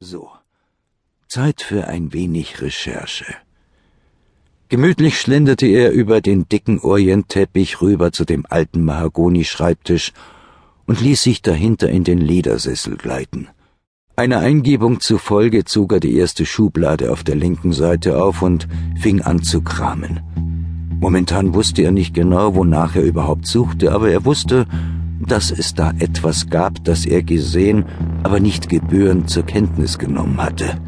So, Zeit für ein wenig Recherche. Gemütlich schlenderte er über den dicken Orientteppich rüber zu dem alten Mahagoni-Schreibtisch und ließ sich dahinter in den Ledersessel gleiten. Einer Eingebung zufolge zog er die erste Schublade auf der linken Seite auf und fing an zu kramen. Momentan wusste er nicht genau, wonach er überhaupt suchte, aber er wusste, dass es da etwas gab, das er gesehen, aber nicht gebührend zur Kenntnis genommen hatte.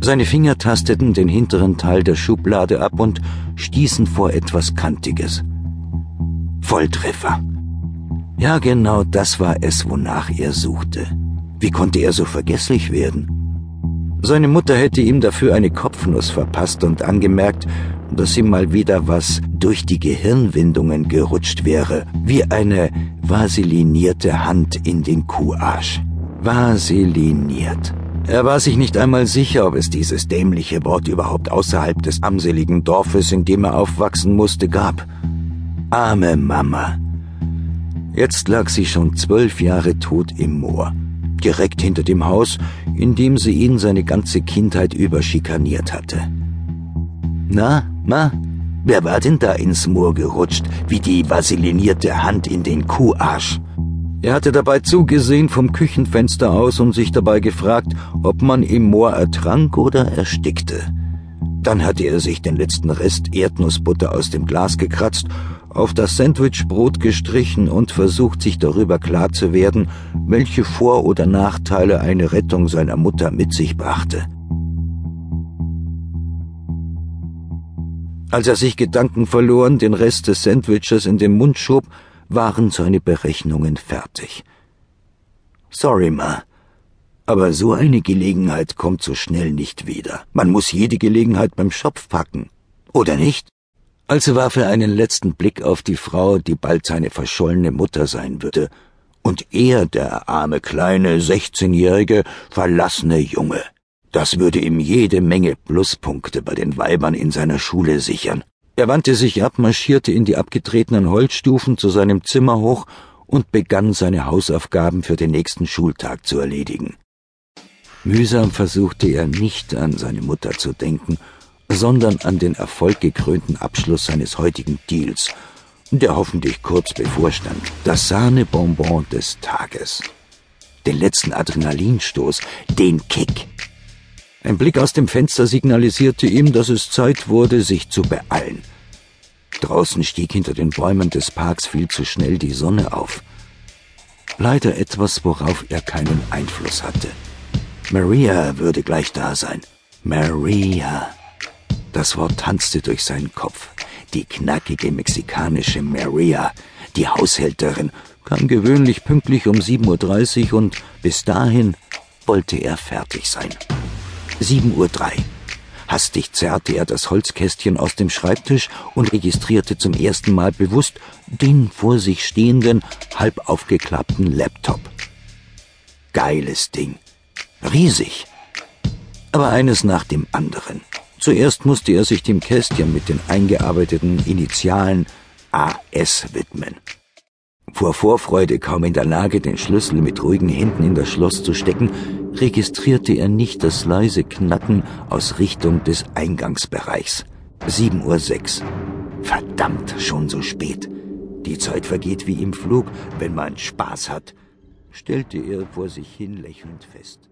Seine Finger tasteten den hinteren Teil der Schublade ab und stießen vor etwas Kantiges. Volltreffer. Ja, genau das war es, wonach er suchte. Wie konnte er so vergesslich werden? Seine Mutter hätte ihm dafür eine Kopfnuss verpasst und angemerkt, dass ihm mal wieder was durch die Gehirnwindungen gerutscht wäre, wie eine vaselinierte Hand in den Kuharsch. Vaseliniert. Er war sich nicht einmal sicher, ob es dieses dämliche Wort überhaupt außerhalb des armseligen Dorfes, in dem er aufwachsen musste, gab. Arme Mama. Jetzt lag sie schon zwölf Jahre tot im Moor, direkt hinter dem Haus, in dem sie ihn seine ganze Kindheit über schikaniert hatte. Na, Ma, wer war denn da ins Moor gerutscht, wie die vaselinierte Hand in den Kuharsch? Er hatte dabei zugesehen vom Küchenfenster aus und sich dabei gefragt, ob man im Moor ertrank oder erstickte. Dann hatte er sich den letzten Rest Erdnussbutter aus dem Glas gekratzt, auf das Sandwichbrot gestrichen und versucht, sich darüber klar zu werden, welche Vor- oder Nachteile eine Rettung seiner Mutter mit sich brachte. Als er sich Gedanken verloren den Rest des Sandwiches in den Mund schob, waren seine Berechnungen fertig. Sorry, Ma, aber so eine Gelegenheit kommt so schnell nicht wieder. Man muss jede Gelegenheit beim Schopf packen. Oder nicht? Also warf er einen letzten Blick auf die Frau, die bald seine verschollene Mutter sein würde, und er, der arme kleine, sechzehnjährige, verlassene Junge. Das würde ihm jede Menge Pluspunkte bei den Weibern in seiner Schule sichern. Er wandte sich ab, marschierte in die abgetretenen Holzstufen zu seinem Zimmer hoch und begann seine Hausaufgaben für den nächsten Schultag zu erledigen. Mühsam versuchte er nicht an seine Mutter zu denken, sondern an den erfolggekrönten Abschluss seines heutigen Deals, der hoffentlich kurz bevorstand, das Sahnebonbon des Tages, den letzten Adrenalinstoß, den Kick, ein Blick aus dem Fenster signalisierte ihm, dass es Zeit wurde, sich zu beeilen. Draußen stieg hinter den Bäumen des Parks viel zu schnell die Sonne auf. Leider etwas, worauf er keinen Einfluss hatte. Maria würde gleich da sein. Maria. Das Wort tanzte durch seinen Kopf. Die knackige mexikanische Maria, die Haushälterin, kam gewöhnlich pünktlich um 7.30 Uhr und bis dahin wollte er fertig sein. 7.03 Uhr. Hastig zerrte er das Holzkästchen aus dem Schreibtisch und registrierte zum ersten Mal bewusst den vor sich stehenden, halb aufgeklappten Laptop. Geiles Ding. Riesig. Aber eines nach dem anderen. Zuerst musste er sich dem Kästchen mit den eingearbeiteten Initialen AS widmen. Vor Vorfreude kaum in der Lage, den Schlüssel mit ruhigen Händen in das Schloss zu stecken, registrierte er nicht das leise Knacken aus Richtung des Eingangsbereichs. 7.06 Uhr. Verdammt, schon so spät. Die Zeit vergeht wie im Flug, wenn man Spaß hat, stellte er vor sich hin lächelnd fest.